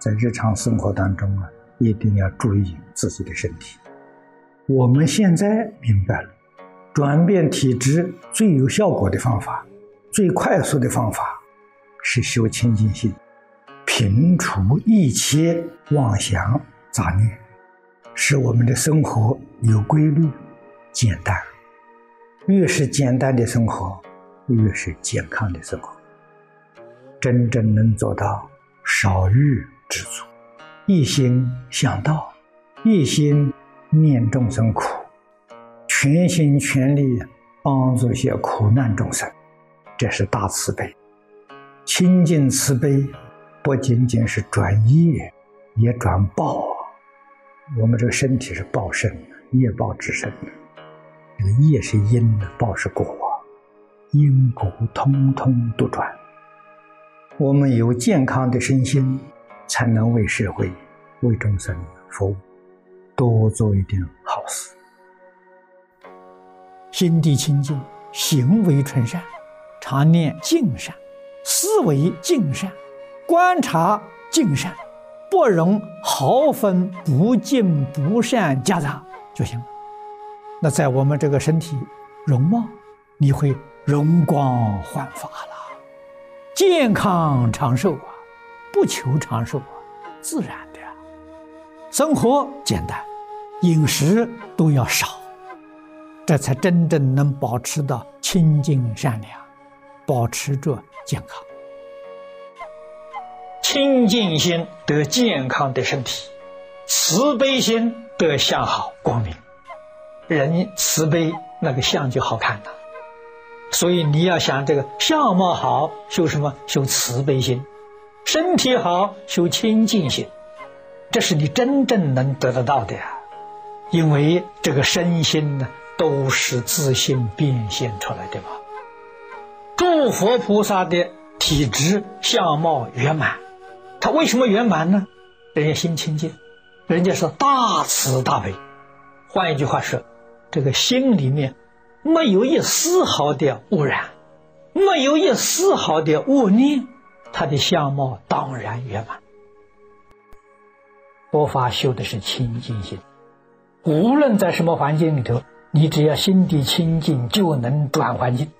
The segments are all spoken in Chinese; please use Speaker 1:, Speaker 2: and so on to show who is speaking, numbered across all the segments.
Speaker 1: 在日常生活当中啊，一定要注意自己的身体。我们现在明白了，转变体质最有效果的方法，最快速的方法，是修清净心，平除一切妄想杂念，使我们的生活有规律、简单。越是简单的生活，越是健康的生活。真正能做到少欲知足，一心向道，一心念众生苦，全心全力帮助些苦难众生，这是大慈悲。清净慈悲不仅仅是转业，也转报。我们这个身体是报身，业报之身。这个业是因，报是果，因果通通都转。我们有健康的身心，才能为社会、为众生服务，多做一点好事。
Speaker 2: 心地清净，行为纯善，常念净善，思维净善，观察净善，不容毫分不净不善夹杂就行了。那在我们这个身体容貌，你会容光焕发了，健康长寿啊，不求长寿啊，自然的。生活简单，饮食都要少，这才真正能保持到清净善良，保持着健康。清净心得健康的身体，慈悲心得向好光明。人慈悲，那个相就好看了。所以你要想这个相貌好，修什么？修慈悲心。身体好，修清净心。这是你真正能得得到的呀。因为这个身心呢，都是自信变现出来的嘛。诸佛菩萨的体质相貌圆满，他为什么圆满呢？人家心清净，人家是大慈大悲。换一句话说。这个心里面没有一丝毫的污染，没有一丝毫的恶念，他的相貌当然圆满。佛法修的是清净心，无论在什么环境里头，你只要心地清净，就能转环境。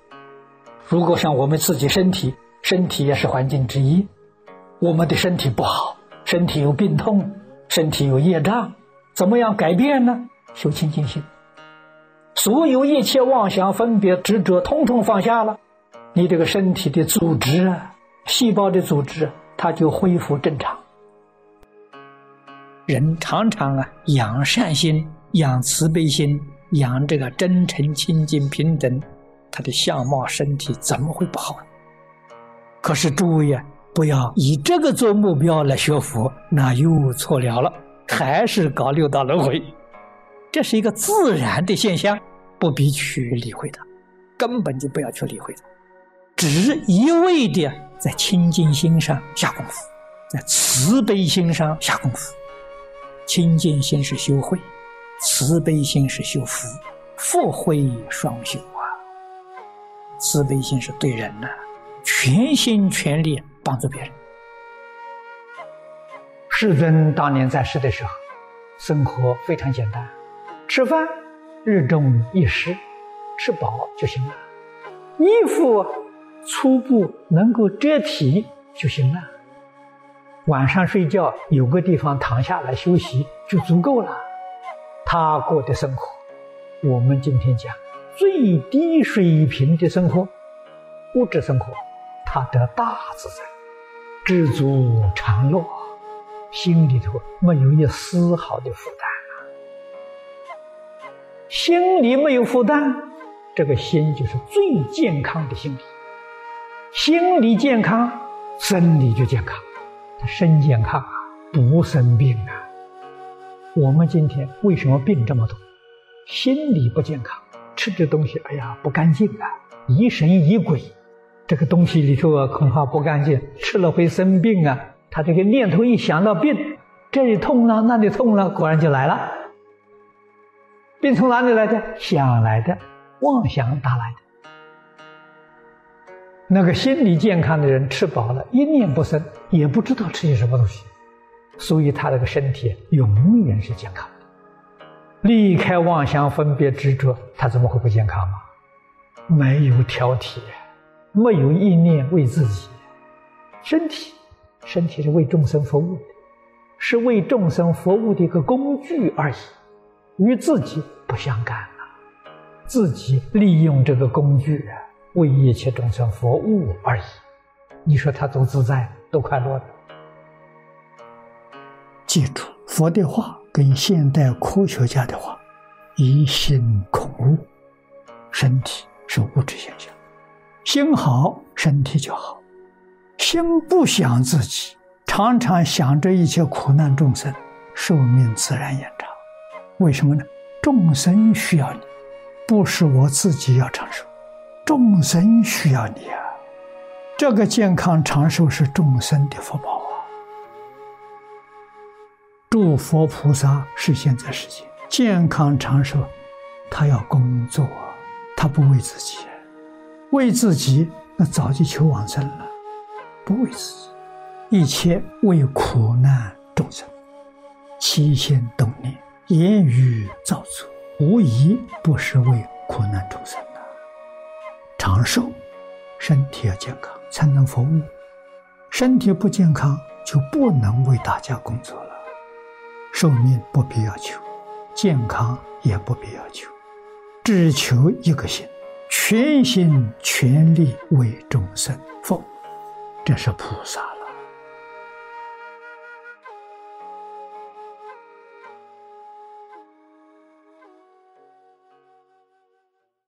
Speaker 2: 如果像我们自己身体，身体也是环境之一，我们的身体不好，身体有病痛，身体有业障，怎么样改变呢？修清净心。所有一切妄想、分别、执着，通通放下了，你这个身体的组织啊，细胞的组织，它就恢复正常。人常常啊，养善心、养慈悲心、养这个真诚、清净、平等，他的相貌、身体怎么会不好？可是诸位啊，不要以这个做目标来学佛，那又错了了，还是搞六道轮回。这是一个自然的现象，不必去理会它，根本就不要去理会它，只一味的在清净心上下功夫，在慈悲心上下功夫。清净心是修慧，慈悲心是修福，福慧双修啊。慈悲心是对人呢，全心全力帮助别人。世尊当年在世的时候，生活非常简单。吃饭，日中一食，吃饱就行了。衣服粗布能够遮体就行了。晚上睡觉有个地方躺下来休息就足够了。他过的生活，我们今天讲最低水平的生活，物质生活，他得大自在，知足常乐，心里头没有一丝毫的负担。心里没有负担，这个心就是最健康的心理。心理健康，身体就健康。身健康啊，不生病啊。我们今天为什么病这么多？心理不健康，吃的东西，哎呀，不干净啊，疑神疑鬼。这个东西里头啊，恐怕不干净，吃了会生病啊。他这个念头一想到病，这里痛了，那里痛了，果然就来了。病从哪里来的？想来的，妄想打来的。那个心理健康的人，吃饱了，一念不生，也不知道吃些什么东西，所以他这个身体永远是健康的。离开妄想分别执着，他怎么会不健康吗？没有挑剔，没有意念为自己，身体，身体是为众生服务的，是为众生服务的一个工具而已，与自己不相干啊！自己利用这个工具为一切众生服务而已，你说他多自在，多快乐？
Speaker 1: 记住佛的话跟现代科学家的话，疑心恐物，身体。是物质现象，心好，身体就好；心不想自己，常常想着一切苦难众生，寿命自然延长。为什么呢？众生需要你，不是我自己要长寿，众生需要你啊！这个健康长寿是众生的福报啊！诸佛菩萨是现在世界健康长寿，他要工作。他不为自己，为自己那早就求往生了。不为自己，一切为苦难众生，起心动念、言语造作，无疑不是为苦难众生。长寿，身体要健康才能服务。身体不健康，就不能为大家工作了。寿命不必要求，健康也不必要求。只求一个心，全心全力为众生服务，这是菩萨。